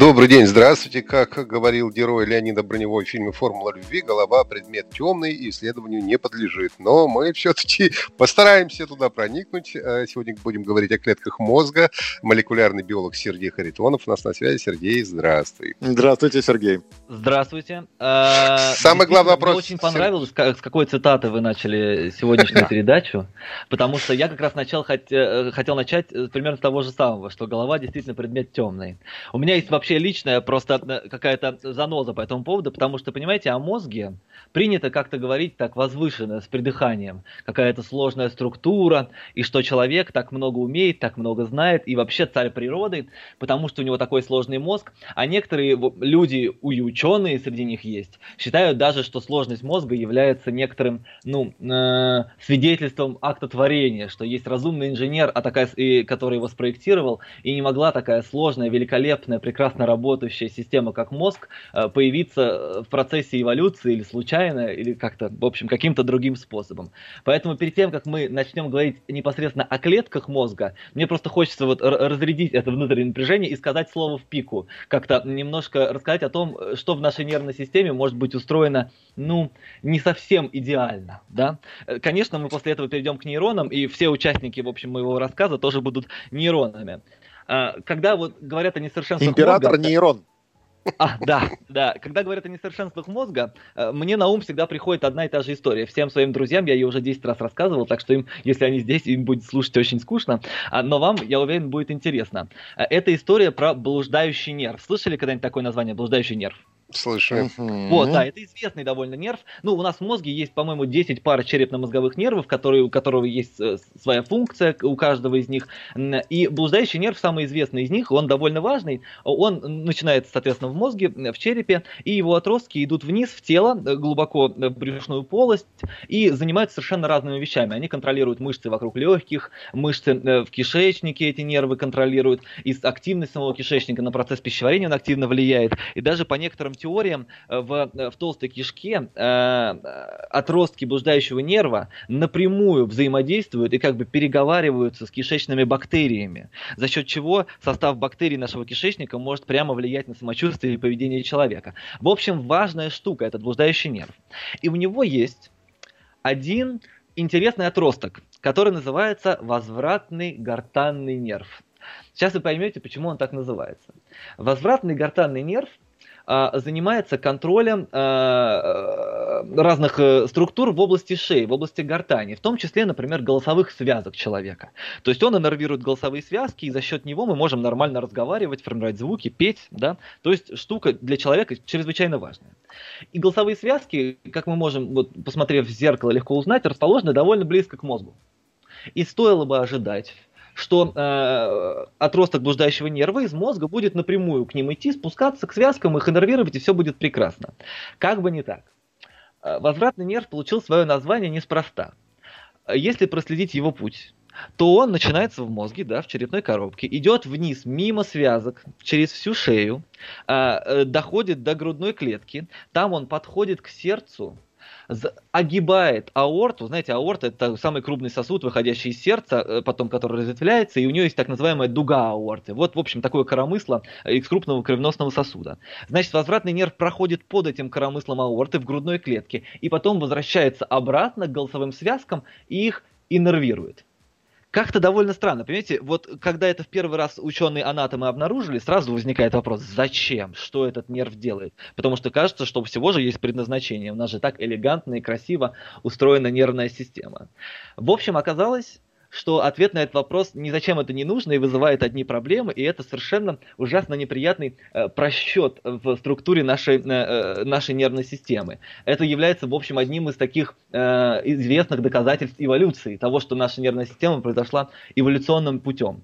Добрый день, здравствуйте. Как говорил герой Леонида Броневой в фильме «Формула любви», голова – предмет темный и исследованию не подлежит. Но мы все-таки постараемся туда проникнуть. Э, сегодня будем говорить о клетках мозга. Молекулярный биолог Сергей Харитонов у нас на связи. Сергей, здравствуй. Здравствуйте, Сергей. Здравствуйте. Э, Самый главный вопрос. Мне очень понравилось, с какой цитаты вы начали сегодняшнюю передачу, потому что я как раз начал, э, хотел начать примерно с того же самого, что голова действительно предмет темный. У меня есть вообще личная просто какая-то заноза по этому поводу, потому что, понимаете, о мозге принято как-то говорить так возвышенно, с придыханием. Какая-то сложная структура, и что человек так много умеет, так много знает, и вообще царь природы, потому что у него такой сложный мозг. А некоторые люди, и ученые среди них есть, считают даже, что сложность мозга является некоторым, ну, э, свидетельством акта творения, что есть разумный инженер, а такая, который его спроектировал, и не могла такая сложная, великолепная, прекрасная прекрасно работающая система, как мозг, э, появиться э, в процессе эволюции или случайно, или как-то, в общем, каким-то другим способом. Поэтому перед тем, как мы начнем говорить непосредственно о клетках мозга, мне просто хочется вот разрядить это внутреннее напряжение и сказать слово в пику. Как-то немножко рассказать о том, что в нашей нервной системе может быть устроено, ну, не совсем идеально, да. Э, конечно, мы после этого перейдем к нейронам, и все участники, в общем, моего рассказа тоже будут нейронами. А, когда вот говорят о несовершенствах Император мозга, нейрон. А, да, да. Когда говорят о несовершенствах мозга, э, мне на ум всегда приходит одна и та же история. Всем своим друзьям я ее уже 10 раз рассказывал, так что им, если они здесь, им будет слушать очень скучно. А, но вам, я уверен, будет интересно. Э, это история про блуждающий нерв. Слышали когда-нибудь такое название «блуждающий нерв»? Слышу. Вот, да, это известный довольно нерв. Ну, у нас в мозге есть, по-моему, 10 пар черепно-мозговых нервов, которые, у которого есть э, своя функция у каждого из них. И блуждающий нерв, самый известный из них, он довольно важный. Он начинается, соответственно, в мозге, в черепе, и его отростки идут вниз в тело, э, глубоко в брюшную полость, и занимаются совершенно разными вещами. Они контролируют мышцы вокруг легких, мышцы э, в кишечнике эти нервы контролируют, и активность самого кишечника на процесс пищеварения он активно влияет. И даже по некоторым теориям э, в, э, в толстой кишке э, отростки блуждающего нерва напрямую взаимодействуют и как бы переговариваются с кишечными бактериями, за счет чего состав бактерий нашего кишечника может прямо влиять на самочувствие и поведение человека. В общем, важная штука этот блуждающий нерв. И у него есть один интересный отросток, который называется возвратный гортанный нерв. Сейчас вы поймете, почему он так называется. Возвратный гортанный нерв занимается контролем а, разных э, структур в области шеи, в области гортани, в том числе, например, голосовых связок человека. То есть он иннервирует голосовые связки, и за счет него мы можем нормально разговаривать, формировать звуки, петь, да. То есть штука для человека чрезвычайно важная. И голосовые связки, как мы можем, вот, посмотрев в зеркало, легко узнать, расположены довольно близко к мозгу. И стоило бы ожидать что э, отросток блуждающего нерва из мозга будет напрямую к ним идти, спускаться к связкам, их иннервировать, и все будет прекрасно. Как бы не так. Э, возвратный нерв получил свое название неспроста. Если проследить его путь, то он начинается в мозге, да, в черепной коробке, идет вниз мимо связок, через всю шею, э, э доходит до грудной клетки, там он подходит к сердцу, огибает аорту. Знаете, аорта это самый крупный сосуд, выходящий из сердца, э, потом который разветвляется, и у нее есть так называемая дуга аорты. Вот, в общем, такое коромысло э, из крупного кровеносного сосуда. Значит, возвратный нерв проходит под этим коромыслом аорты в грудной клетке, и потом возвращается обратно к голосовым связкам и их иннервирует как-то довольно странно. Понимаете, вот когда это в первый раз ученые-анатомы обнаружили, сразу возникает вопрос, зачем, что этот нерв делает? Потому что кажется, что у всего же есть предназначение. У нас же так элегантно и красиво устроена нервная система. В общем, оказалось, что ответ на этот вопрос ни зачем это не нужно и вызывает одни проблемы, и это совершенно ужасно неприятный э, просчет в структуре нашей, э, э, нашей нервной системы. Это является, в общем, одним из таких э, известных доказательств эволюции, того, что наша нервная система произошла эволюционным путем.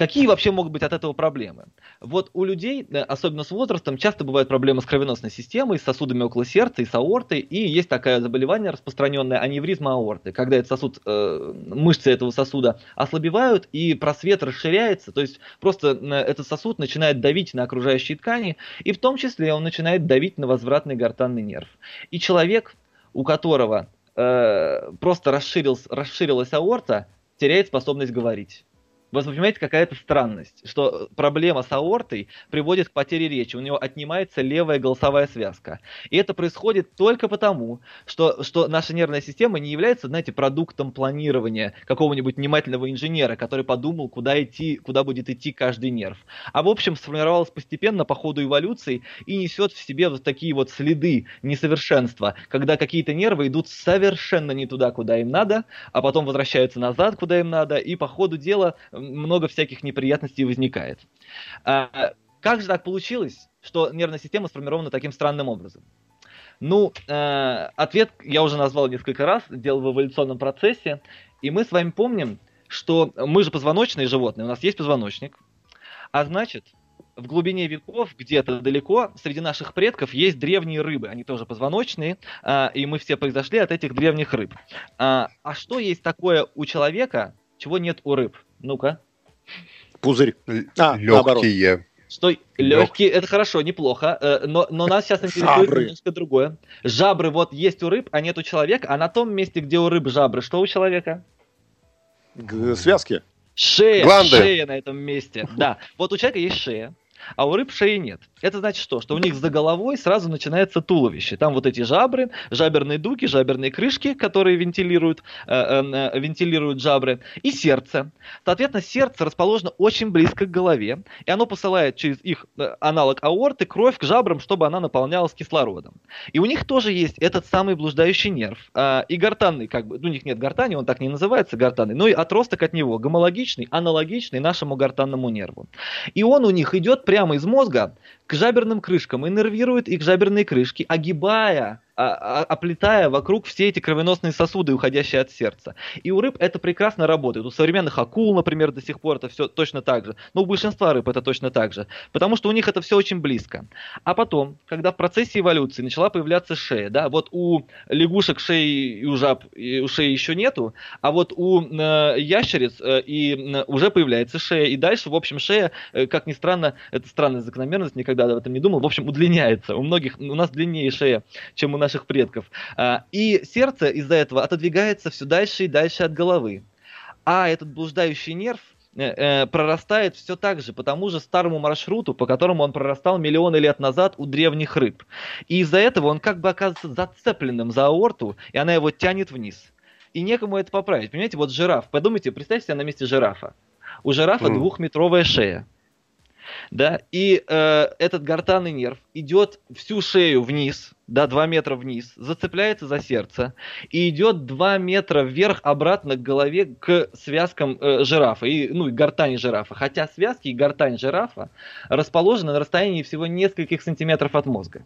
Какие вообще могут быть от этого проблемы? Вот у людей, э, особенно с возрастом, часто бывают проблемы с кровеносной системой, с сосудами около сердца и с аортой, и есть такое заболевание распространенное аневризма аорты, когда этот сосуд, э, мышцы этого сосуда ослабевают, и просвет расширяется, то есть просто э, этот сосуд начинает давить на окружающие ткани, и в том числе он начинает давить на возвратный гортанный нерв. И человек, у которого э, просто расширилась, расширилась аорта, теряет способность говорить. Вы понимаете, какая-то странность, что проблема с аортой приводит к потере речи, у него отнимается левая голосовая связка. И это происходит только потому, что, что наша нервная система не является, знаете, продуктом планирования какого-нибудь внимательного инженера, который подумал, куда идти, куда будет идти каждый нерв. А в общем сформировалась постепенно по ходу эволюции и несет в себе вот такие вот следы несовершенства, когда какие-то нервы идут совершенно не туда, куда им надо, а потом возвращаются назад, куда им надо, и по ходу дела много всяких неприятностей возникает. А, как же так получилось, что нервная система сформирована таким странным образом? Ну, э, ответ я уже назвал несколько раз, делал в эволюционном процессе, и мы с вами помним, что мы же позвоночные животные, у нас есть позвоночник, а значит, в глубине веков, где-то далеко, среди наших предков есть древние рыбы. Они тоже позвоночные, а, и мы все произошли от этих древних рыб. А, а что есть такое у человека, чего нет у рыб? Ну-ка. Пузырь. А, легкие. Что легкие, это хорошо, неплохо, э, но, но нас сейчас интересует жабры. немножко другое. Жабры вот есть у рыб, а нет у человека, а на том месте, где у рыб жабры, что у человека? Связки. Шея, Гланды. шея на этом месте. Да, вот у человека есть шея, а у рыб шеи нет. Это значит что? Что у них за головой сразу начинается туловище. Там вот эти жабры, жаберные дуги, жаберные крышки, которые вентилируют, э, э, э, вентилируют жабры, и сердце. Соответственно, сердце расположено очень близко к голове, и оно посылает через их э, аналог аорты кровь к жабрам, чтобы она наполнялась кислородом. И у них тоже есть этот самый блуждающий нерв. Э, и гортанный, как бы, ну, у них нет гортани, он так не называется гортанный, но и отросток от него, гомологичный, аналогичный нашему гортанному нерву. И он у них идет прямо из мозга к жаберным крышкам, иннервирует их жаберные крышки, огибая а, а, оплетая вокруг все эти кровеносные сосуды, уходящие от сердца. И у рыб это прекрасно работает. У современных акул, например, до сих пор это все точно так же. Но у большинства рыб это точно так же. Потому что у них это все очень близко. А потом, когда в процессе эволюции начала появляться шея, да, вот у лягушек шеи и у жаб и у шеи еще нету, а вот у э, ящериц э, и э, уже появляется шея. И дальше, в общем, шея, э, как ни странно, это странная закономерность, никогда об этом не думал, в общем, удлиняется. У многих, у нас длиннее шея, чем у наших наших предков. А, и сердце из-за этого отодвигается все дальше и дальше от головы. А этот блуждающий нерв э, э, прорастает все так же, по тому же старому маршруту, по которому он прорастал миллионы лет назад у древних рыб. И из-за этого он как бы оказывается зацепленным за аорту, и она его тянет вниз. И некому это поправить. Понимаете, вот жираф. Подумайте, представьте себе на месте жирафа. У жирафа mm. двухметровая шея да, и э, этот гортанный нерв идет всю шею вниз, да, 2 метра вниз, зацепляется за сердце и идет 2 метра вверх обратно к голове, к связкам э, жирафа, и, ну, и гортани жирафа. Хотя связки и гортань жирафа расположены на расстоянии всего нескольких сантиметров от мозга.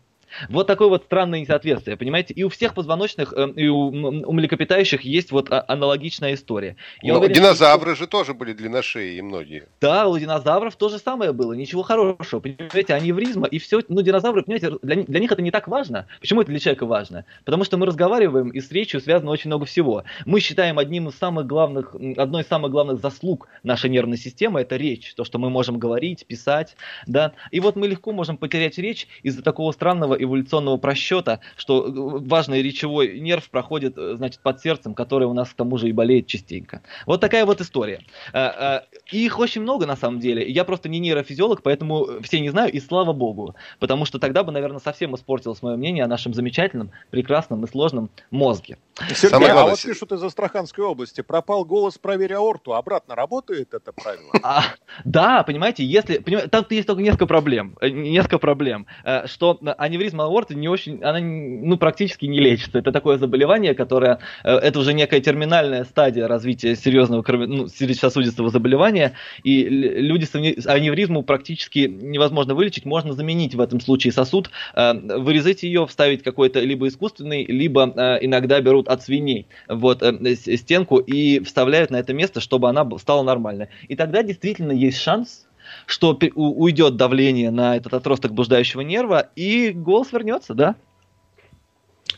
Вот такое вот странное несоответствие, понимаете? И у всех позвоночных, э, и у, у млекопитающих есть вот а, аналогичная история. Я Но уверен, динозавры что... же тоже были длинношеи, и многие. Да, у динозавров то же самое было, ничего хорошего, понимаете, аневризма и все. Ну, динозавры, понимаете, для, для них это не так важно. Почему это для человека важно? Потому что мы разговариваем, и с речью связано очень много всего. Мы считаем одним из самых главных, одной из самых главных заслуг нашей нервной системы это речь, то, что мы можем говорить, писать, да. И вот мы легко можем потерять речь из-за такого странного эволюционного просчета, что э, важный речевой нерв проходит, э, значит, под сердцем, который у нас к тому же и болеет частенько. Вот такая вот история. Э, и их очень много на самом деле. Я просто не нейрофизиолог, поэтому все не знаю, и слава богу. Потому что тогда бы, наверное, совсем испортилось мое мнение о нашем замечательном, прекрасном и сложном мозге. Сергей, а вот пишут из Астраханской области, пропал голос, проверь аорту, обратно работает это правило? А, да, понимаете, если... Понимаете, там есть только несколько проблем. Несколько проблем. Что аневризма аорты не очень, она ну, практически не лечится. Это такое заболевание, которое, э, это уже некая терминальная стадия развития серьезного ну, сердечно-сосудистого заболевания, и люди с аневризму практически невозможно вылечить, можно заменить в этом случае сосуд, э, вырезать ее, вставить какой-то либо искусственный, либо э, иногда берут от свиней вот, стенку и вставляют на это место, чтобы она стала нормальной. И тогда действительно есть шанс, что уйдет давление на этот отросток блуждающего нерва, и голос вернется, да?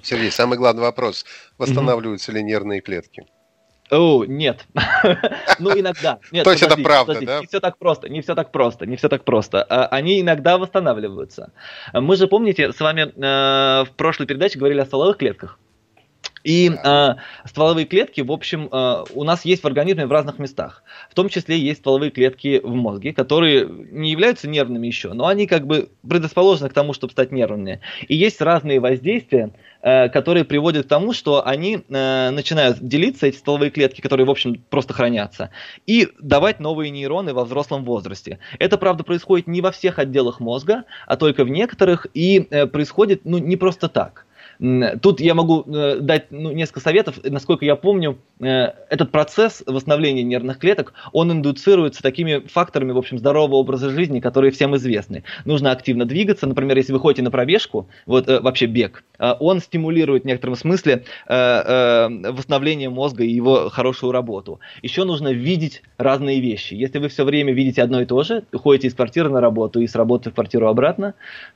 Сергей, самый главный вопрос. Восстанавливаются ли нервные клетки? О, нет. ну, иногда. Нет, То есть это правда, да? Не все так просто, не все так просто, не все так просто. А, они иногда восстанавливаются. Мы же, помните, с вами э, в прошлой передаче говорили о стволовых клетках. И э, стволовые клетки, в общем, э, у нас есть в организме в разных местах. В том числе есть стволовые клетки в мозге, которые не являются нервными еще, но они как бы предрасположены к тому, чтобы стать нервными. И есть разные воздействия, э, которые приводят к тому, что они э, начинают делиться, эти стволовые клетки, которые, в общем, просто хранятся, и давать новые нейроны во взрослом возрасте. Это, правда, происходит не во всех отделах мозга, а только в некоторых, и э, происходит ну, не просто так. Тут я могу э, дать ну, несколько советов. Насколько я помню, э, этот процесс восстановления нервных клеток, он индуцируется такими факторами, в общем, здорового образа жизни, которые всем известны. Нужно активно двигаться. Например, если вы ходите на пробежку, вот э, вообще бег, он стимулирует в некотором смысле восстановление мозга и его хорошую работу. Еще нужно видеть разные вещи. Если вы все время видите одно и то же, ходите из квартиры на работу и с работы в квартиру обратно,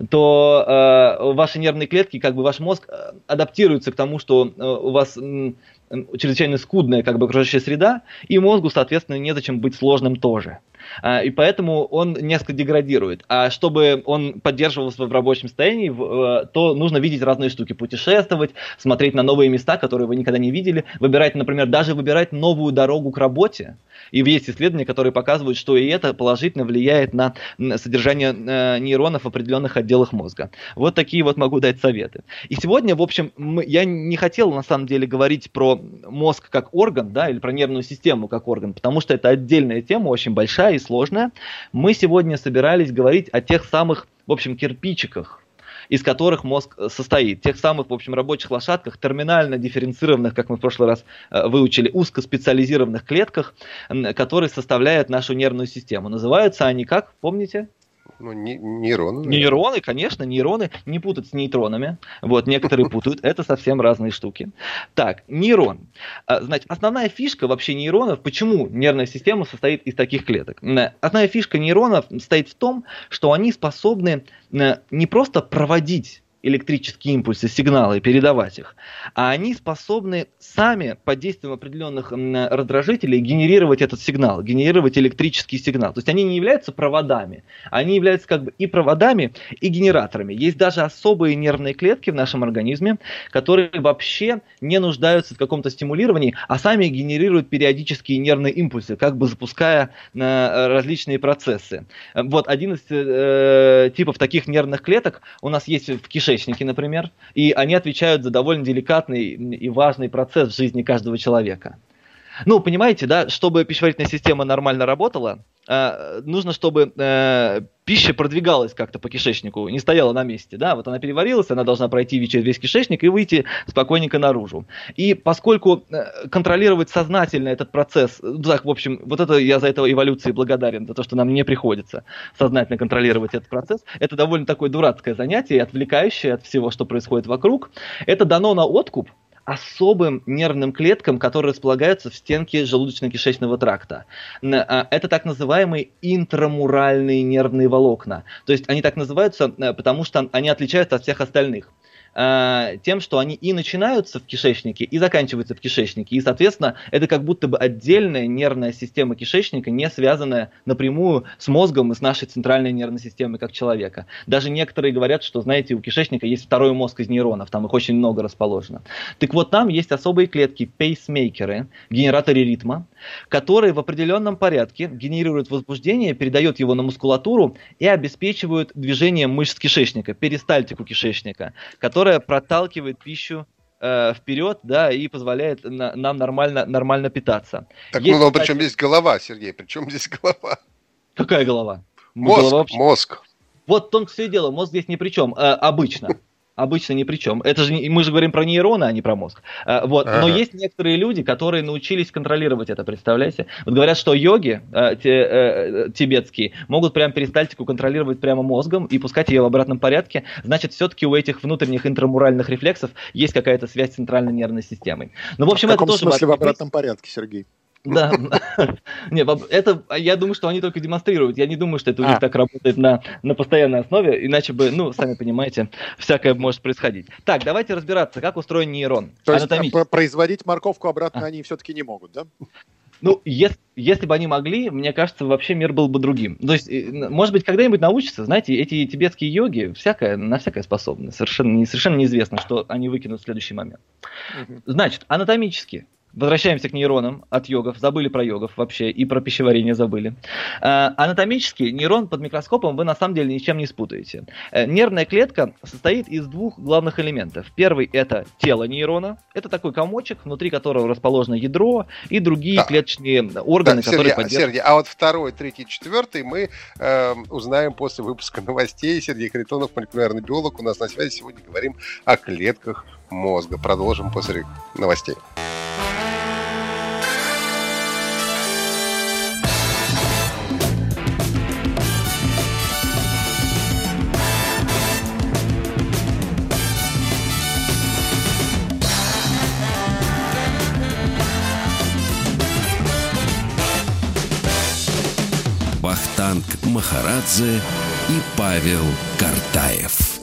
то ваши нервные клетки, как бы ваш мозг адаптируется к тому, что э, у вас чрезвычайно скудная как бы окружающая среда, и мозгу, соответственно, незачем быть сложным тоже. А, и поэтому он несколько деградирует. А чтобы он поддерживался в рабочем состоянии, э, то нужно видеть разные штуки, путешествовать, смотреть на новые места, которые вы никогда не видели, выбирать, например, даже выбирать новую дорогу к работе. И есть исследования, которые показывают, что и это положительно влияет на содержание э, нейронов в определенных отделах мозга. Вот такие вот могу дать советы. И сегодня, в общем, я не хотел на самом деле говорить про мозг как орган, да, или про нервную систему как орган, потому что это отдельная тема, очень большая и сложная. Мы сегодня собирались говорить о тех самых, в общем, кирпичиках, из которых мозг э, состоит. Тех самых, в общем, рабочих лошадках, терминально дифференцированных, как мы в прошлый раз э, выучили, узкоспециализированных клетках, которые составляют нашу нервную систему. Называются они как, помните? Ну, не, нейроны. Нейроны, конечно, нейроны. Не путать с нейтронами. Вот, некоторые путают. Это совсем разные штуки. Так, нейрон. А, значит, основная фишка вообще нейронов, почему нервная система состоит из таких клеток? Основная фишка нейронов стоит в том, что они способны не просто проводить электрические импульсы, сигналы, передавать их, а они способны сами под действием определенных раздражителей генерировать этот сигнал, генерировать электрический сигнал. То есть они не являются проводами, они являются как бы и проводами, и генераторами. Есть даже особые нервные клетки в нашем организме, которые вообще не нуждаются в каком-то стимулировании, а сами генерируют периодические нервные импульсы, как бы запуская э, различные процессы. Вот один из э, типов таких нервных клеток у нас есть в кишечнике, кишечнике, например, и они отвечают за довольно деликатный и важный процесс в жизни каждого человека. Ну, понимаете, да, чтобы пищеварительная система нормально работала, э, нужно, чтобы э, пища продвигалась как-то по кишечнику, не стояла на месте, да, вот она переварилась, она должна пройти через весь кишечник и выйти спокойненько наружу. И поскольку э, контролировать сознательно этот процесс, так, в общем, вот это я за это эволюции благодарен, за то, что нам не приходится сознательно контролировать этот процесс, это довольно такое дурацкое занятие, отвлекающее от всего, что происходит вокруг, это дано на откуп особым нервным клеткам, которые располагаются в стенке желудочно-кишечного тракта. А, это так называемые интрамуральные нервные волокна. То есть они так называются, э, потому что они отличаются от всех остальных. Э, тем, что они и начинаются в кишечнике, и заканчиваются в кишечнике. И, соответственно, это как будто бы отдельная нервная система кишечника, не связанная напрямую с мозгом и с нашей центральной нервной системой как человека. Даже некоторые говорят, что, знаете, у кишечника есть второй мозг из нейронов, там их очень много расположено. Так вот, там есть особые клетки, пейсмейкеры, генераторы ритма, которые в определенном порядке генерируют возбуждение, передают его на мускулатуру и обеспечивают движение мышц кишечника, перистальтику кишечника, которая проталкивает пищу э, вперед, да, и позволяет на, нам нормально, нормально питаться. Так, Есть, ну, но причем здесь голова, Сергей, причем здесь голова? Какая голова? Мозг, голова вообще... мозг. Вот в том все и дело, мозг здесь ни при чем, э, обычно. Обычно ни при чем. Это же мы же говорим про нейроны, а не про мозг. А, вот. Ага. Но есть некоторые люди, которые научились контролировать это, представляете? Вот говорят, что йоги э, те, э, тибетские могут прям перистальтику контролировать прямо мозгом и пускать ее в обратном порядке. Значит, все-таки у этих внутренних интрамуральных рефлексов есть какая-то связь с центральной нервной системой. Ну, в общем, в каком это тоже смысле в обратном порядке, Сергей? Да, не, это, я думаю, что они только демонстрируют. Я не думаю, что это у них а. так работает на, на постоянной основе, иначе бы, ну, сами понимаете, всякое может происходить. Так, давайте разбираться, как устроен нейрон. То есть а, производить морковку обратно а. они все-таки не могут, да? Ну, если, если бы они могли, мне кажется, вообще мир был бы другим. То есть, может быть, когда-нибудь научатся, знаете, эти тибетские йоги, всякое, на всякое способны. Совершенно, совершенно неизвестно, что они выкинут в следующий момент. Значит, анатомически Возвращаемся к нейронам от йогов. Забыли про йогов вообще и про пищеварение забыли. Э, анатомически нейрон под микроскопом вы на самом деле ничем не спутаете. Э, нервная клетка состоит из двух главных элементов. Первый это тело нейрона. Это такой комочек, внутри которого расположено ядро и другие да. клеточные органы, да, которые поддерживают. Сергей, а вот второй, третий, четвертый мы э, узнаем после выпуска новостей. Сергей Харитонов, молекулярный биолог, у нас на связи. Сегодня говорим о клетках мозга. Продолжим после новостей. Махарадзе и Павел Картаев.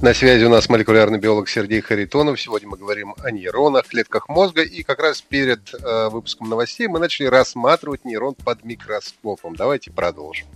На связи у нас молекулярный биолог Сергей Харитонов. Сегодня мы говорим о нейронах, клетках мозга. И как раз перед э, выпуском новостей мы начали рассматривать нейрон под микроскопом. Давайте продолжим.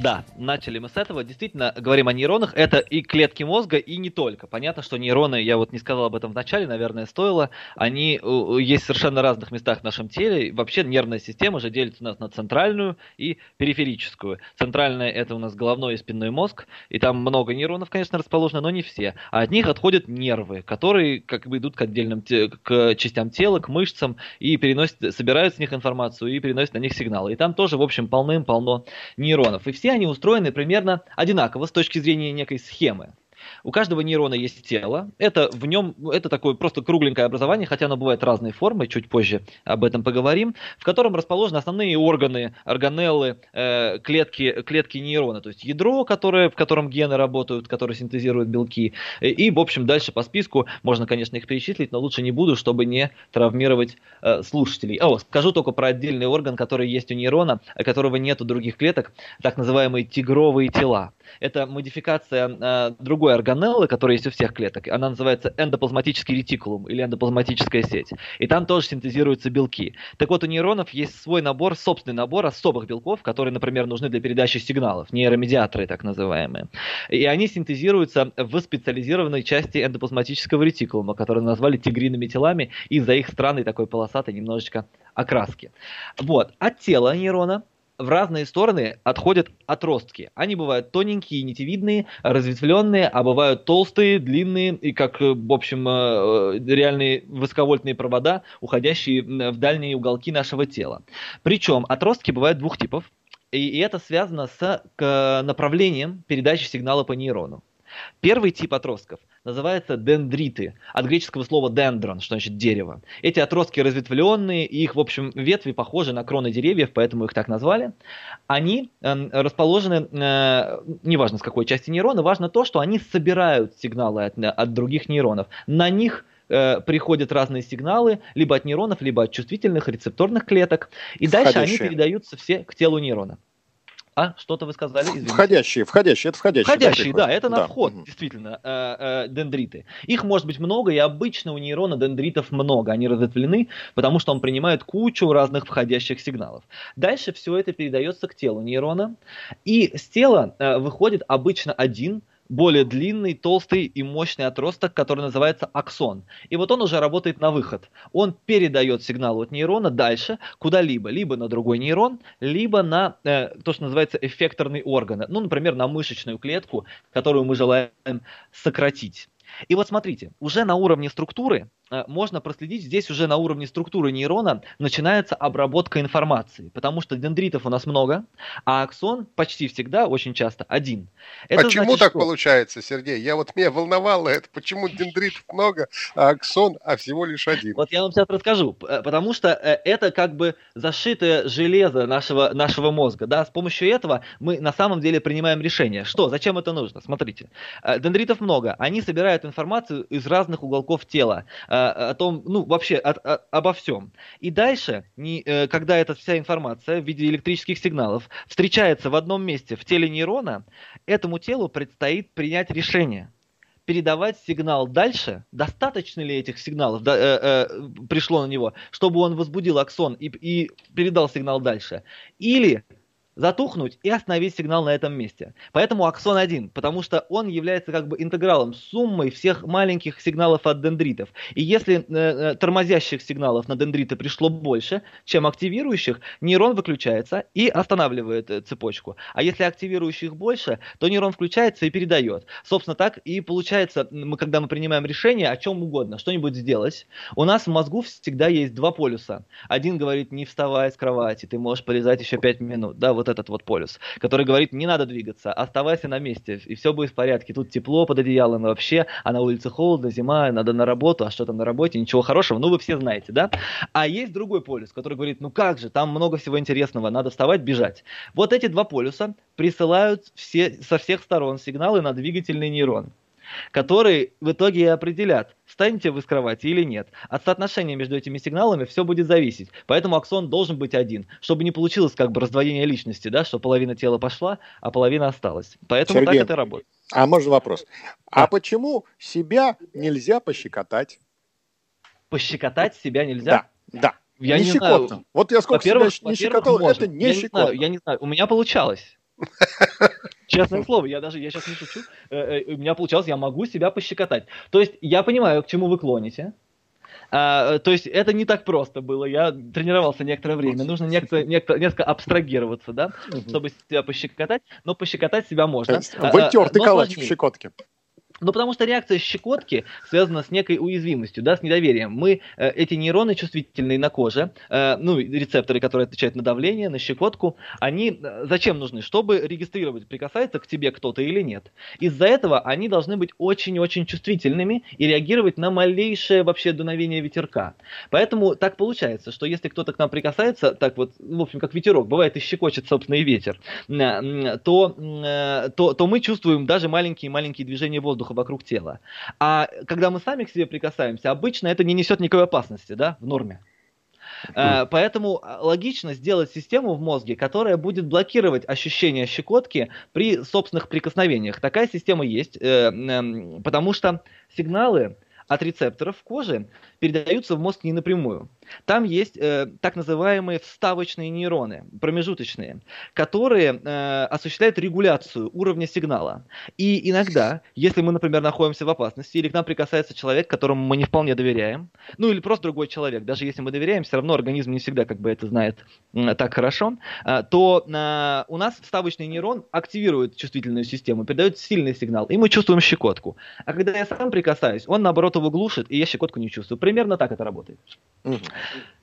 Да, начали мы с этого. Действительно, говорим о нейронах. Это и клетки мозга, и не только. Понятно, что нейроны, я вот не сказал об этом в начале, наверное, стоило. Они есть в совершенно разных местах в нашем теле. Вообще нервная система же делится у нас на центральную и периферическую. Центральная это у нас головной и спинной мозг. И там много нейронов, конечно, расположено, но не все. А от них отходят нервы, которые как бы идут к отдельным к частям тела, к мышцам и переносят, собирают с них информацию и переносят на них сигналы. И там тоже, в общем, полным-полно нейронов. И все все они устроены примерно одинаково с точки зрения некой схемы. У каждого нейрона есть тело. Это в нем, это такое просто кругленькое образование, хотя оно бывает разной формы, чуть позже об этом поговорим, в котором расположены основные органы, органеллы, э, клетки, клетки нейрона, то есть ядро, которое, в котором гены работают, которые синтезируют белки. И, в общем, дальше по списку можно, конечно, их перечислить, но лучше не буду, чтобы не травмировать э, слушателей. О, скажу только про отдельный орган, который есть у нейрона, которого нет у других клеток, так называемые тигровые тела. Это модификация э, другой органеллы, которая есть у всех клеток. Она называется эндоплазматический ретикулум или эндоплазматическая сеть. И там тоже синтезируются белки. Так вот, у нейронов есть свой набор, собственный набор особых белков, которые, например, нужны для передачи сигналов, нейромедиаторы так называемые. И они синтезируются в специализированной части эндоплазматического ретикулума, которые назвали тигриными телами из-за их странной такой полосатой немножечко окраски. Вот. От тела нейрона в разные стороны отходят отростки. Они бывают тоненькие, нитевидные, разветвленные, а бывают толстые, длинные и, как, э, в общем, э, реальные высоковольтные провода, уходящие в дальние уголки нашего тела. Причем отростки бывают двух типов. И это связано с направлением передачи сигнала по нейрону. Первый тип отростков называется дендриты, от греческого слова дендрон, что значит дерево. Эти отростки разветвленные, и их, в общем, ветви похожи на кроны деревьев, поэтому их так назвали. Они э, расположены, э, неважно с какой части нейрона, важно то, что они собирают сигналы от, от других нейронов. На них э, приходят разные сигналы, либо от нейронов, либо от чувствительных рецепторных клеток, и Входящие. дальше они передаются все к телу нейрона. А, что-то вы сказали, извините. Входящие, входящие, это входящие. Входящие, да, это на да. вход, угу. действительно, э, э, дендриты. Их может быть много, и обычно у нейрона дендритов много. Они разветвлены, потому что он принимает кучу разных входящих сигналов. Дальше все это передается к телу нейрона, и с тела э, выходит обычно один более длинный, толстый и мощный отросток, который называется аксон. И вот он уже работает на выход. Он передает сигнал от нейрона дальше куда-либо, либо на другой нейрон, либо на э, то, что называется эффекторный орган. Ну, например, на мышечную клетку, которую мы желаем сократить. И вот смотрите, уже на уровне структуры можно проследить, здесь уже на уровне структуры нейрона начинается обработка информации, потому что дендритов у нас много, а аксон почти всегда, очень часто, один. Это почему значит, так что... получается, Сергей? Я вот меня волновало это, почему дендритов много, а аксон, а всего лишь один? Вот я вам сейчас расскажу, э, потому что э, это как бы зашитое железо нашего, нашего мозга, да, с помощью этого мы на самом деле принимаем решение. Что, зачем это нужно? Смотрите, дендритов много, они собирают информацию из разных уголков тела, о том, ну, вообще о, о, обо всем. И дальше, не, э, когда эта вся информация в виде электрических сигналов встречается в одном месте в теле нейрона, этому телу предстоит принять решение передавать сигнал дальше, достаточно ли этих сигналов да, э, э, пришло на него, чтобы он возбудил аксон и, и передал сигнал дальше, или затухнуть и остановить сигнал на этом месте. Поэтому аксон 1, потому что он является как бы интегралом, суммой всех маленьких сигналов от дендритов. И если э, э, тормозящих сигналов на дендриты пришло больше, чем активирующих, нейрон выключается и останавливает э, цепочку. А если активирующих больше, то нейрон включается и передает. Собственно, так и получается, мы, когда мы принимаем решение о чем угодно, что-нибудь сделать, у нас в мозгу всегда есть два полюса. Один говорит, не вставай с кровати, ты можешь полезать еще 5 минут. Да, вот вот этот вот полюс, который говорит, не надо двигаться, оставайся на месте, и все будет в порядке. Тут тепло под одеялом вообще, а на улице холодно, зима, надо на работу, а что там на работе, ничего хорошего, ну вы все знаете, да? А есть другой полюс, который говорит, ну как же, там много всего интересного, надо вставать, бежать. Вот эти два полюса присылают все, со всех сторон сигналы на двигательный нейрон которые в итоге и определят, станете вы с кровати или нет. От соотношения между этими сигналами все будет зависеть. Поэтому аксон должен быть один, чтобы не получилось как бы раздвоение личности, да, что половина тела пошла, а половина осталась. Поэтому Сергей, так это работает. А можно вопрос? А да. А почему себя нельзя пощекотать? Пощекотать себя нельзя? Да, да. Я не, не знаю. Вот я сколько себя не щекотал, это не я щекотно. Не знаю, я не знаю, у меня получалось. Честное слово, я даже, я сейчас не шучу, э, э, у меня получалось, я могу себя пощекотать. То есть я понимаю, к чему вы клоните, а, то есть это не так просто было. Я тренировался некоторое время. Нужно некто, некто, несколько абстрагироваться, да, чтобы себя пощекотать. Но пощекотать себя можно. Вы тертый калач в щекотке. Ну, потому что реакция щекотки связана с некой уязвимостью, да, с недоверием. Мы, э, эти нейроны чувствительные на коже, э, ну, рецепторы, которые отвечают на давление, на щекотку, они э, зачем нужны? Чтобы регистрировать, прикасается к тебе кто-то или нет. Из-за этого они должны быть очень-очень чувствительными и реагировать на малейшее вообще дуновение ветерка. Поэтому так получается, что если кто-то к нам прикасается, так вот, в общем, как ветерок, бывает и щекочет собственный ветер, э, то, э, то, то мы чувствуем даже маленькие-маленькие движения воздуха воздуха вокруг тела. А когда мы сами к себе прикасаемся, обычно это не несет никакой опасности, да, в норме. Uh, поэтому а, логично сделать систему в мозге, которая будет блокировать ощущение щекотки при собственных прикосновениях. Такая система есть, э, э, потому что сигналы от рецепторов в коже передаются в мозг не напрямую. Там есть э, так называемые вставочные нейроны, промежуточные, которые э, осуществляют регуляцию уровня сигнала. И иногда, если мы, например, находимся в опасности, или к нам прикасается человек, которому мы не вполне доверяем, ну или просто другой человек, даже если мы доверяем, все равно организм не всегда как бы это знает э, так хорошо, э, то э, у нас вставочный нейрон активирует чувствительную систему, передает сильный сигнал, и мы чувствуем щекотку. А когда я сам прикасаюсь, он наоборот его глушит, и я щекотку не чувствую. Примерно так это работает.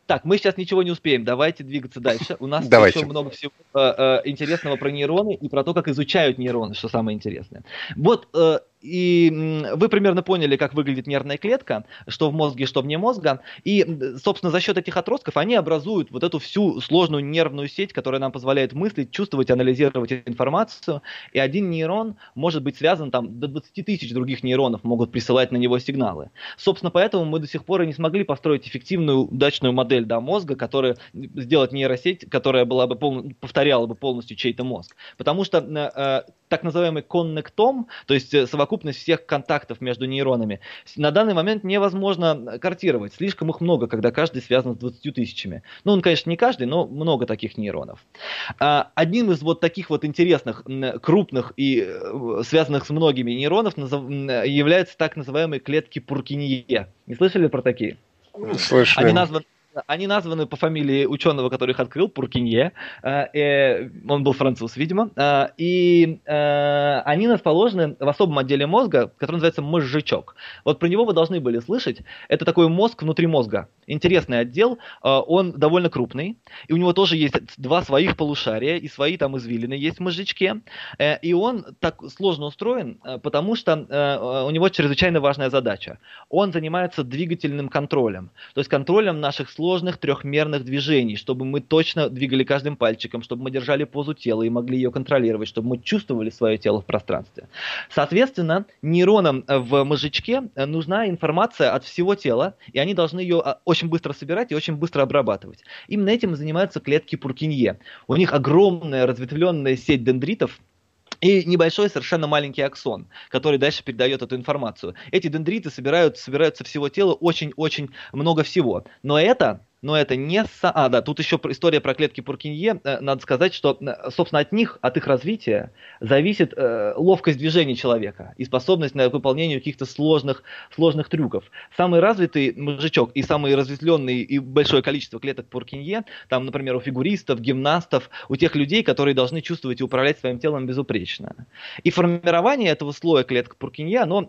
Так, мы сейчас ничего не успеем, давайте двигаться дальше. У нас давайте. еще много всего э, э, интересного про нейроны и про то, как изучают нейроны, что самое интересное. Вот э, и вы примерно поняли, как выглядит нервная клетка, что в мозге, что вне мозга. И, собственно, за счет этих отростков они образуют вот эту всю сложную нервную сеть, которая нам позволяет мыслить, чувствовать, анализировать информацию. И один нейрон может быть связан, там, до 20 тысяч других нейронов могут присылать на него сигналы. Собственно, поэтому мы до сих пор и не смогли построить эффективную, удачную модель да, мозга, которая сделать нейросеть, которая была бы пол, повторяла бы полностью чей-то мозг. Потому что э, так называемый коннектом, то есть э, совокупность всех контактов между нейронами, на данный момент невозможно картировать. Слишком их много, когда каждый связан с 20 тысячами. Ну, он, конечно, не каждый, но много таких нейронов. А, одним из вот таких вот интересных, крупных и э, связанных с многими нейронов являются так называемые клетки Пуркинье. Не слышали про такие? Слышали. Они названы они названы по фамилии ученого, который их открыл, Пуркинье. Э, он был француз, видимо. И они расположены в особом отделе мозга, который называется мозжечок. Вот про него вы должны были слышать. Это такой мозг внутри мозга. Интересный отдел. Он довольно крупный. И у него тоже есть два своих полушария и свои там извилины есть в мозжечке. И он так сложно устроен, потому что у него чрезвычайно важная задача. Он занимается двигательным контролем. То есть контролем наших сложных трехмерных движений, чтобы мы точно двигали каждым пальчиком, чтобы мы держали позу тела и могли ее контролировать, чтобы мы чувствовали свое тело в пространстве. Соответственно, нейронам в мозжечке нужна информация от всего тела, и они должны ее а, очень быстро собирать и очень быстро обрабатывать. Именно этим занимаются клетки Пуркинье. У них огромная разветвленная сеть дендритов, и небольшой совершенно маленький аксон, который дальше передает эту информацию. Эти дендриты собирают, собирают со всего тела очень-очень много всего. Но это но это не... Со... А, да, тут еще история про клетки Пуркинье. Э, надо сказать, что, э, собственно, от них, от их развития зависит э, ловкость движения человека и способность на выполнение каких-то сложных, сложных трюков. Самый развитый мужичок и самый разветвленный и большое количество клеток Пуркинье, там, например, у фигуристов, гимнастов, у тех людей, которые должны чувствовать и управлять своим телом безупречно. И формирование этого слоя клеток Пуркинье, оно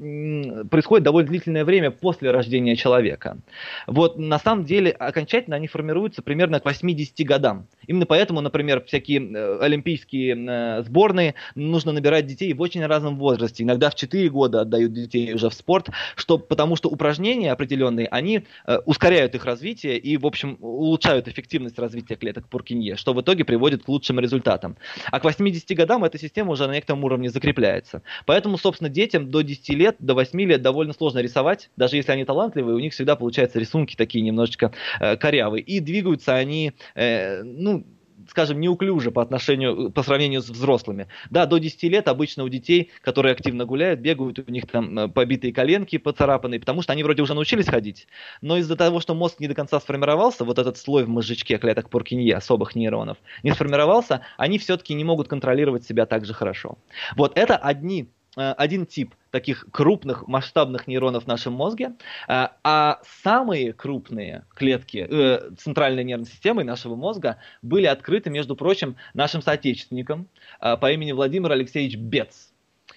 происходит довольно длительное время после рождения человека. Вот на самом деле окончательно самостоятельно они формируются примерно к 80 годам. Именно поэтому, например, всякие э, олимпийские э, сборные нужно набирать детей в очень разном возрасте. Иногда в 4 года отдают детей уже в спорт, что, потому что упражнения определенные, они э, ускоряют их развитие и, в общем, улучшают эффективность развития клеток Пуркинье, что в итоге приводит к лучшим результатам. А к 80 годам эта система уже на некотором уровне закрепляется. Поэтому, собственно, детям до 10 лет, до 8 лет довольно сложно рисовать, даже если они талантливые, у них всегда получаются рисунки такие немножечко э, корявые. И двигаются они, э, ну, скажем, неуклюже по отношению, по сравнению с взрослыми. Да, до 10 лет обычно у детей, которые активно гуляют, бегают, у них там э, побитые коленки, поцарапанные, потому что они вроде уже научились ходить, но из-за того, что мозг не до конца сформировался, вот этот слой в мозжечке клеток Пуркинье, особых нейронов, не сформировался, они все-таки не могут контролировать себя так же хорошо. Вот это одни Э, один тип таких крупных масштабных нейронов в нашем мозге, э, а самые крупные клетки э, центральной нервной системы нашего мозга были открыты, между прочим, нашим соотечественником по имени Владимир Алексеевич Бец.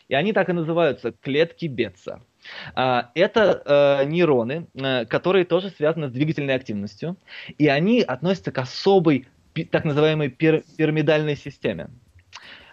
И они так и называются клетки Бетца. Это нейроны, которые тоже связаны с двигательной активностью, и они относятся к особой так называемой пирамидальной системе.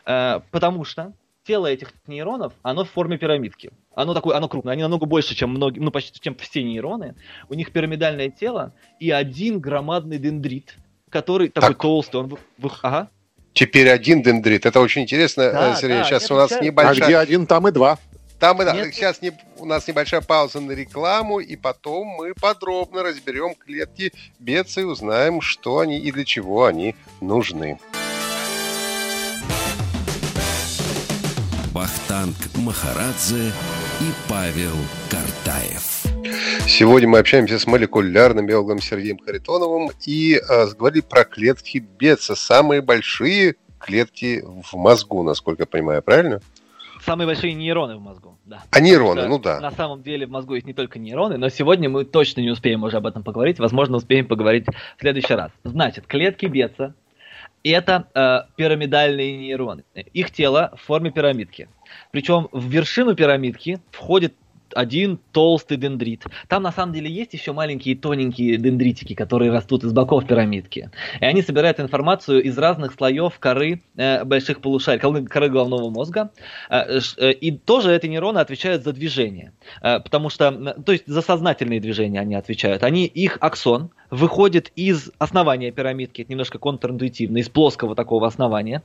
Потому что тело этих нейронов, оно в форме пирамидки. Оно такое, оно крупное, они намного больше, чем многие, ну почти, чем все нейроны. У них пирамидальное тело и один громадный дендрит, который такой так. толстый, он, ага. Теперь один дендрит. Это очень интересно, да, э, Сергей. Да, сейчас у нас сейчас... небольшая... А где один, там и два. Там и Нет. сейчас не, у нас небольшая пауза на рекламу, и потом мы подробно разберем клетки Беца и узнаем, что они и для чего они нужны. Вахтанг Махарадзе и Павел Картаев. Сегодня мы общаемся с молекулярным биологом Сергеем Харитоновым и э, говорили про клетки Бетса, самые большие клетки в мозгу, насколько я понимаю, правильно? Самые большие нейроны в мозгу, да. А нейроны, ну да. На самом деле в мозгу есть не только нейроны, но сегодня мы точно не успеем уже об этом поговорить. Возможно, успеем поговорить в следующий раз. Значит, клетки Бетса это э, пирамидальные нейроны. Их тело в форме пирамидки. Причем в вершину пирамидки входит один толстый дендрит. Там на самом деле есть еще маленькие тоненькие дендритики, которые растут из боков пирамидки. И они собирают информацию из разных слоев коры э, больших полушарий, коры, головного мозга. Э, э, и тоже эти нейроны отвечают за движение. Э, потому что, то есть за сознательные движения они отвечают. Они, их аксон выходит из основания пирамидки, это немножко контринтуитивно, из плоского такого основания.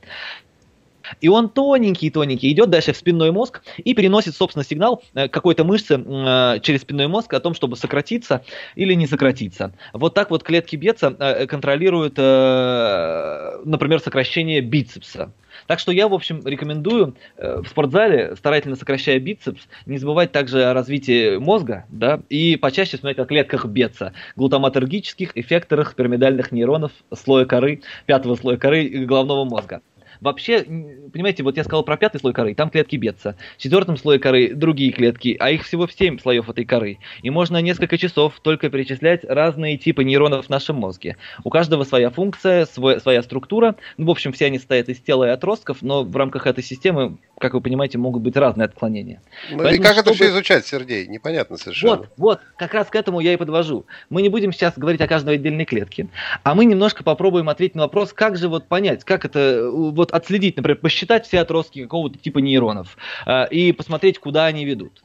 И он тоненький-тоненький идет дальше в спинной мозг и переносит, собственно, сигнал э, какой-то мышцы э, через спинной мозг о том, чтобы сократиться или не сократиться. Вот так вот клетки Бетца э, контролируют, например, сокращение бицепса. Так что я, в общем, рекомендую в спортзале, старательно сокращая бицепс, не забывать также о развитии мозга, да, и почаще смотреть о клетках Бетца, глутаматергических эффекторах пирамидальных нейронов слоя коры, пятого слоя коры головного мозга. Вообще, понимаете, вот я сказал про пятый слой коры, там клетки бедца. В четвертом слое коры другие клетки, а их всего семь слоев этой коры. И можно несколько часов только перечислять разные типы нейронов в нашем мозге. У каждого своя функция, свой, своя структура. Ну, в общем, все они состоят из тела и отростков, но в рамках этой системы, как вы понимаете, могут быть разные отклонения. Ну Поэтому, и как чтобы... это все изучать, Сергей? Непонятно совершенно. Вот, вот, как раз к этому я и подвожу. Мы не будем сейчас говорить о каждой отдельной клетке, а мы немножко попробуем ответить на вопрос, как же вот понять, как это, вот отследить, например, посчитать все отростки какого-то типа нейронов э, и посмотреть, куда они ведут.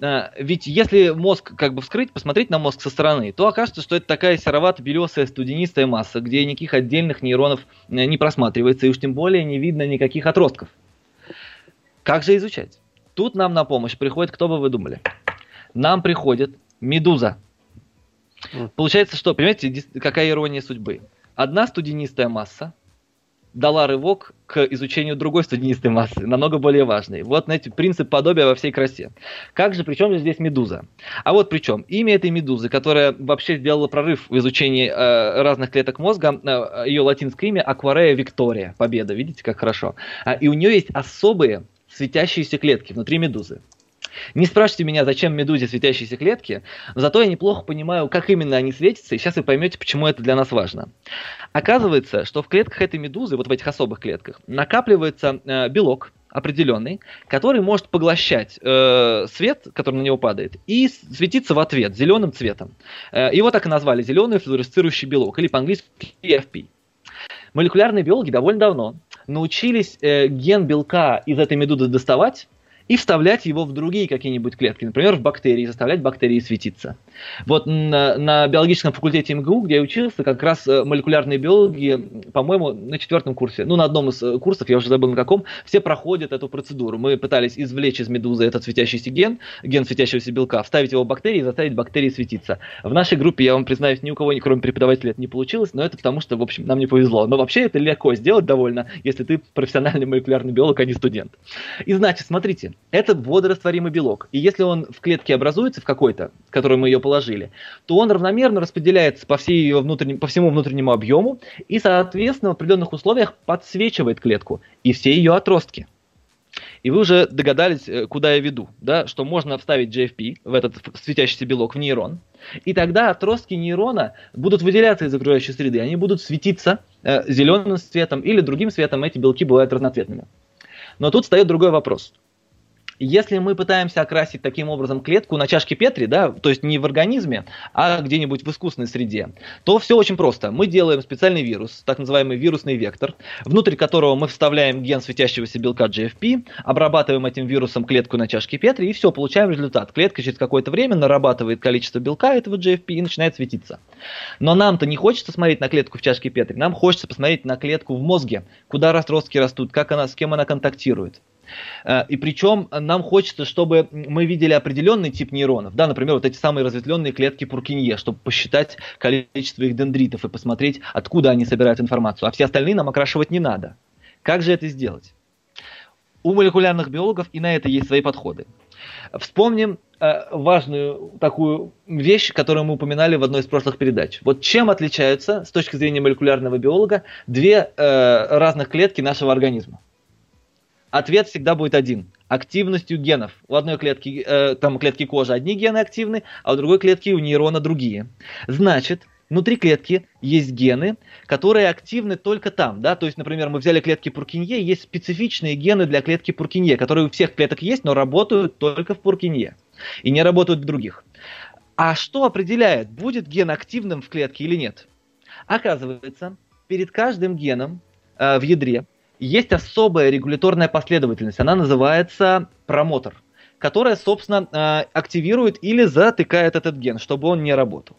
Э, ведь если мозг как бы вскрыть, посмотреть на мозг со стороны, то окажется, что это такая серовато-белесая студенистая масса, где никаких отдельных нейронов э, не просматривается, и уж тем более не видно никаких отростков. Как же изучать? Тут нам на помощь приходит, кто бы вы думали? Нам приходит медуза. Получается, что, понимаете, какая ирония судьбы? Одна студенистая масса дала рывок к изучению другой студенистой массы, намного более важной. Вот, знаете, принцип подобия во всей красе. Как же, причем здесь медуза? А вот причем, имя этой медузы, которая вообще сделала прорыв в изучении э, разных клеток мозга, э, ее латинское имя Акварея Виктория, победа, видите, как хорошо. А, и у нее есть особые светящиеся клетки внутри медузы. Не спрашивайте меня, зачем медузе светящиеся клетки, зато я неплохо понимаю, как именно они светятся, и сейчас вы поймете, почему это для нас важно. Оказывается, что в клетках этой медузы, вот в этих особых клетках, накапливается э, белок, определенный, который может поглощать э, свет, который на него падает, и светиться в ответ зеленым цветом. Э, его так и назвали зеленый флуоресцирующий белок, или по-английски EFP. Молекулярные биологи довольно давно научились э, ген белка из этой медузы доставать и вставлять его в другие какие-нибудь клетки, например, в бактерии, заставлять бактерии светиться. Вот на, на биологическом факультете МГУ, где я учился, как раз э, молекулярные биологи, по-моему, на четвертом курсе, ну, на одном из э, курсов, я уже забыл на каком, все проходят эту процедуру. Мы пытались извлечь из медузы этот светящийся ген, ген светящегося белка, вставить его в бактерии и заставить бактерии светиться. В нашей группе, я вам признаюсь, ни у кого, кроме преподавателя, это не получилось, но это потому, что, в общем, нам не повезло. Но вообще это легко сделать довольно, если ты профессиональный молекулярный биолог, а не студент. И значит, смотрите, это водорастворимый белок. И если он в клетке образуется в какой-то, в которой мы ее положили, то он равномерно распределяется по, всей ее внутреннем, по всему внутреннему объему и, соответственно, в определенных условиях подсвечивает клетку и все ее отростки. И вы уже догадались, э, куда я веду, да, что можно вставить GFP в этот светящийся белок в нейрон, и тогда отростки нейрона будут выделяться из окружающей среды, они будут светиться э, зеленым цветом или другим цветом, эти белки бывают разноцветными. Но тут встает другой вопрос. Если мы пытаемся окрасить таким образом клетку на чашке Петри, да, то есть не в организме, а где-нибудь в искусственной среде, то все очень просто. Мы делаем специальный вирус, так называемый вирусный вектор, внутрь которого мы вставляем ген светящегося белка GFP, обрабатываем этим вирусом клетку на чашке Петри и все, получаем результат. Клетка через какое-то время нарабатывает количество белка этого GFP и начинает светиться. Но нам-то не хочется смотреть на клетку в чашке Петри, нам хочется посмотреть на клетку в мозге, куда отростки растут, как она, с кем она контактирует. Э, и причем нам хочется, чтобы мы видели определенный тип нейронов, да, например, вот эти самые разветвленные клетки Пуркинье, чтобы посчитать количество их дендритов и посмотреть, откуда они собирают информацию. А все остальные нам окрашивать не надо. Как же это сделать? У молекулярных биологов и на это есть свои подходы. Вспомним э, важную такую вещь, которую мы упоминали в одной из прошлых передач. Вот чем отличаются, с точки зрения молекулярного биолога, две э, разных клетки нашего организма? Ответ всегда будет один. Активностью генов. У одной клетки, э, там клетки кожи одни гены активны, а у другой клетки у нейрона другие. Значит, внутри клетки есть гены, которые активны только там. Да? То есть, например, мы взяли клетки Пуркинье, есть специфичные гены для клетки Пуркинье, которые у всех клеток есть, но работают только в Пуркинье и не работают в других. А что определяет, будет ген активным в клетке или нет? Оказывается, перед каждым геном э, в ядре есть особая регуляторная последовательность. Она называется промотор, которая, собственно, э, активирует или затыкает этот ген, чтобы он не работал.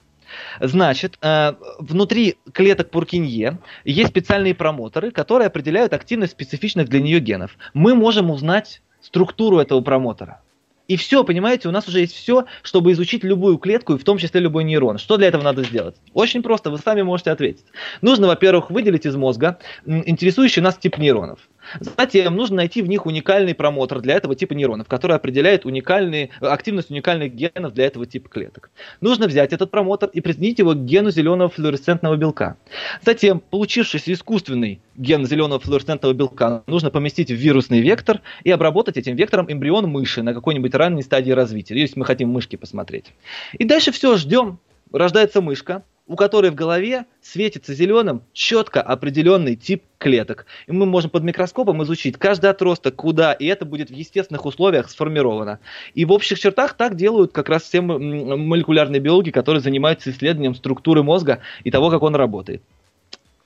Значит, э, внутри клеток Пуркинье есть специальные промоторы, которые определяют активность специфичных для нее генов. Мы можем узнать структуру этого промотора. И все, понимаете, у нас уже есть все, чтобы изучить любую клетку, и в том числе любой нейрон. Что для этого надо сделать? Очень просто, вы сами можете ответить. Нужно, во-первых, выделить из мозга интересующий нас тип нейронов. Затем нужно найти в них уникальный промотор для этого типа нейронов, который определяет уникальные, активность уникальных генов для этого типа клеток. Нужно взять этот промотор и присоединить его к гену зеленого флуоресцентного белка. Затем, получившийся искусственный ген зеленого флуоресцентного белка нужно поместить в вирусный вектор и обработать этим вектором эмбрион мыши на какой-нибудь ранней стадии развития, если мы хотим мышки посмотреть. И дальше все, ждем. Рождается мышка, у которой в голове светится зеленым четко определенный тип клеток. И мы можем под микроскопом изучить каждый отросток, куда, и это будет в естественных условиях сформировано. И в общих чертах так делают как раз все молекулярные биологи, которые занимаются исследованием структуры мозга и того, как он работает.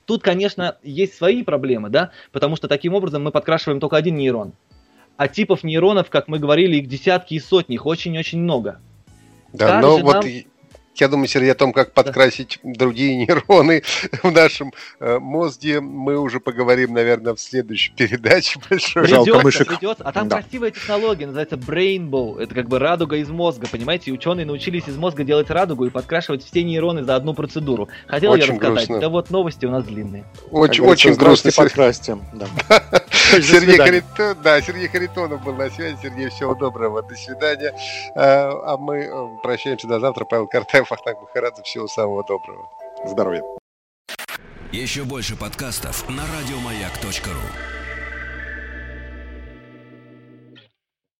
Тут, конечно, есть свои проблемы, да, потому что таким образом мы подкрашиваем только один нейрон. А типов нейронов, как мы говорили, их десятки и сотни, их очень-очень много. Да, Также но нам... вот я думаю, Сергей, о том, как подкрасить да. другие нейроны в нашем э, мозге, мы уже поговорим, наверное, в следующей передаче. Большой. Придется, мышек. придется. А там да. красивая технология, называется Brainbow. Это как бы радуга из мозга, понимаете? И ученые научились из мозга делать радугу и подкрашивать все нейроны за одну процедуру. Хотел очень я рассказать, грустно. да вот новости у нас длинные. Очень, очень грустно. Подкрасьте. Да. Сергей, Харитон, да, Сергей Харитонов был на связи. Сергей, всего доброго. До свидания. А, а мы э, прощаемся до завтра. Павел Картаев, Ахтанг Махарадзе. Всего самого доброго. Здоровья. Еще больше подкастов на радиомаяк.ру